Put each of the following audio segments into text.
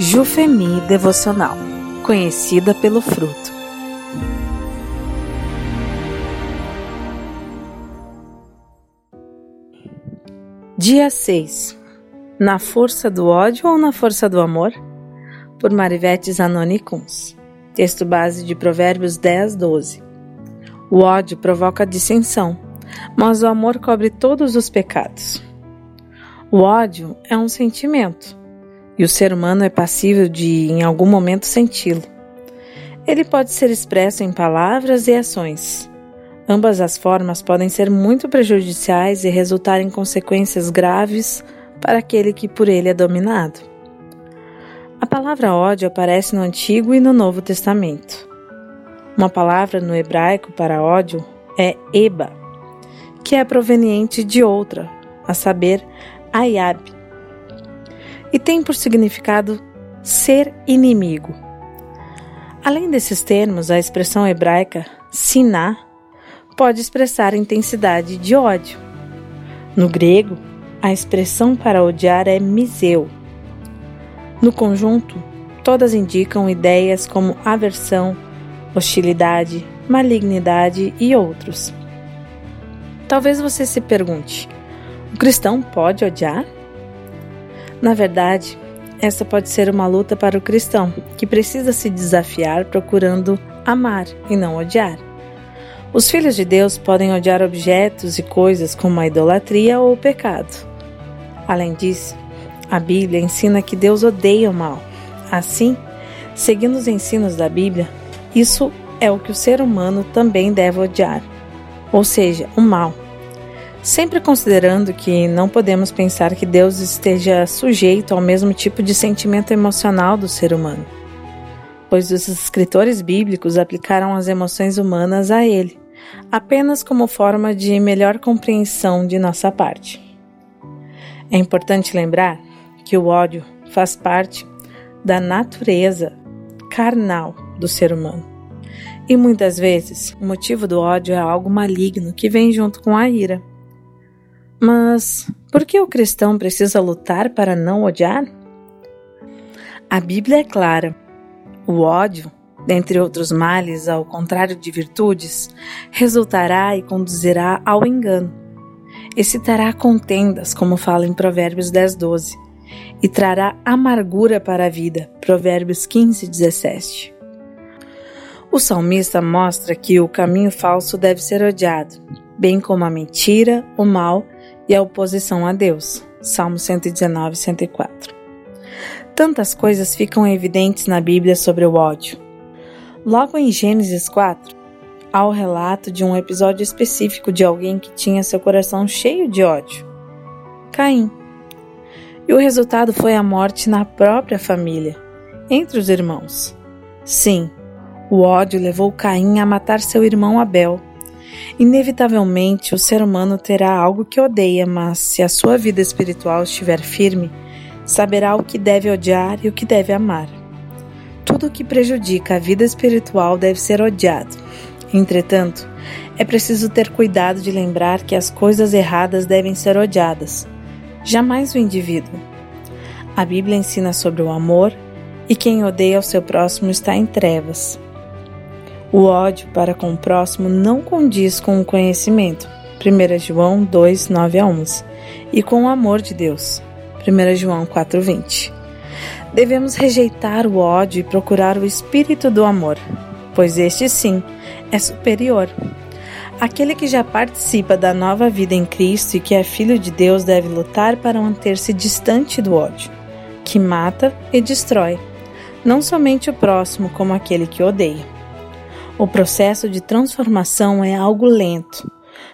Jufemi Devocional, conhecida pelo fruto. Dia 6. Na força do ódio ou na força do amor? Por Marivete Zanoni Kunz. Texto base de Provérbios 10, 12. O ódio provoca dissensão, mas o amor cobre todos os pecados. O ódio é um sentimento e o ser humano é passível de, em algum momento, senti-lo. Ele pode ser expresso em palavras e ações. Ambas as formas podem ser muito prejudiciais e resultar em consequências graves para aquele que por ele é dominado. A palavra ódio aparece no Antigo e no Novo Testamento. Uma palavra no hebraico para ódio é eba, que é proveniente de outra, a saber, ayab, e tem por significado ser inimigo. Além desses termos, a expressão hebraica siná pode expressar intensidade de ódio. No grego, a expressão para odiar é miseu. No conjunto, todas indicam ideias como aversão, hostilidade, malignidade e outros. Talvez você se pergunte: o cristão pode odiar? Na verdade, essa pode ser uma luta para o cristão, que precisa se desafiar procurando amar e não odiar. Os filhos de Deus podem odiar objetos e coisas como a idolatria ou o pecado. Além disso, a Bíblia ensina que Deus odeia o mal. Assim, seguindo os ensinos da Bíblia, isso é o que o ser humano também deve odiar, ou seja, o mal sempre considerando que não podemos pensar que Deus esteja sujeito ao mesmo tipo de sentimento emocional do ser humano, pois os escritores bíblicos aplicaram as emoções humanas a ele, apenas como forma de melhor compreensão de nossa parte. É importante lembrar que o ódio faz parte da natureza carnal do ser humano. E muitas vezes, o motivo do ódio é algo maligno que vem junto com a ira. Mas por que o cristão precisa lutar para não odiar? A Bíblia é clara. O ódio, dentre outros males, ao contrário de virtudes, resultará e conduzirá ao engano. Excitará contendas, como fala em Provérbios 10, 12, e trará amargura para a vida. Provérbios 15, 17. O salmista mostra que o caminho falso deve ser odiado, bem como a mentira, o mal e a oposição a Deus. Salmo 119, 104. Tantas coisas ficam evidentes na Bíblia sobre o ódio. Logo em Gênesis 4, há o relato de um episódio específico de alguém que tinha seu coração cheio de ódio: Caim. E o resultado foi a morte na própria família, entre os irmãos. Sim, o ódio levou Caim a matar seu irmão Abel Inevitavelmente, o ser humano terá algo que odeia, mas se a sua vida espiritual estiver firme, saberá o que deve odiar e o que deve amar. Tudo o que prejudica a vida espiritual deve ser odiado. Entretanto, é preciso ter cuidado de lembrar que as coisas erradas devem ser odiadas, jamais o indivíduo. A Bíblia ensina sobre o amor e quem odeia o seu próximo está em trevas. O ódio para com o próximo não condiz com o conhecimento. 1 João 2, 9 a 11. E com o amor de Deus. 1 João 4, 20. Devemos rejeitar o ódio e procurar o espírito do amor, pois este sim é superior. Aquele que já participa da nova vida em Cristo e que é filho de Deus deve lutar para manter-se distante do ódio, que mata e destrói, não somente o próximo, como aquele que odeia. O processo de transformação é algo lento,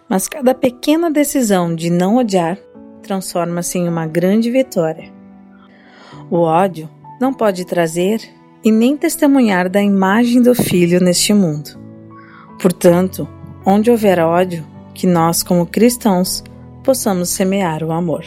mas cada pequena decisão de não odiar transforma-se em uma grande vitória. O ódio não pode trazer e nem testemunhar da imagem do Filho neste mundo. Portanto, onde houver ódio, que nós, como cristãos, possamos semear o amor.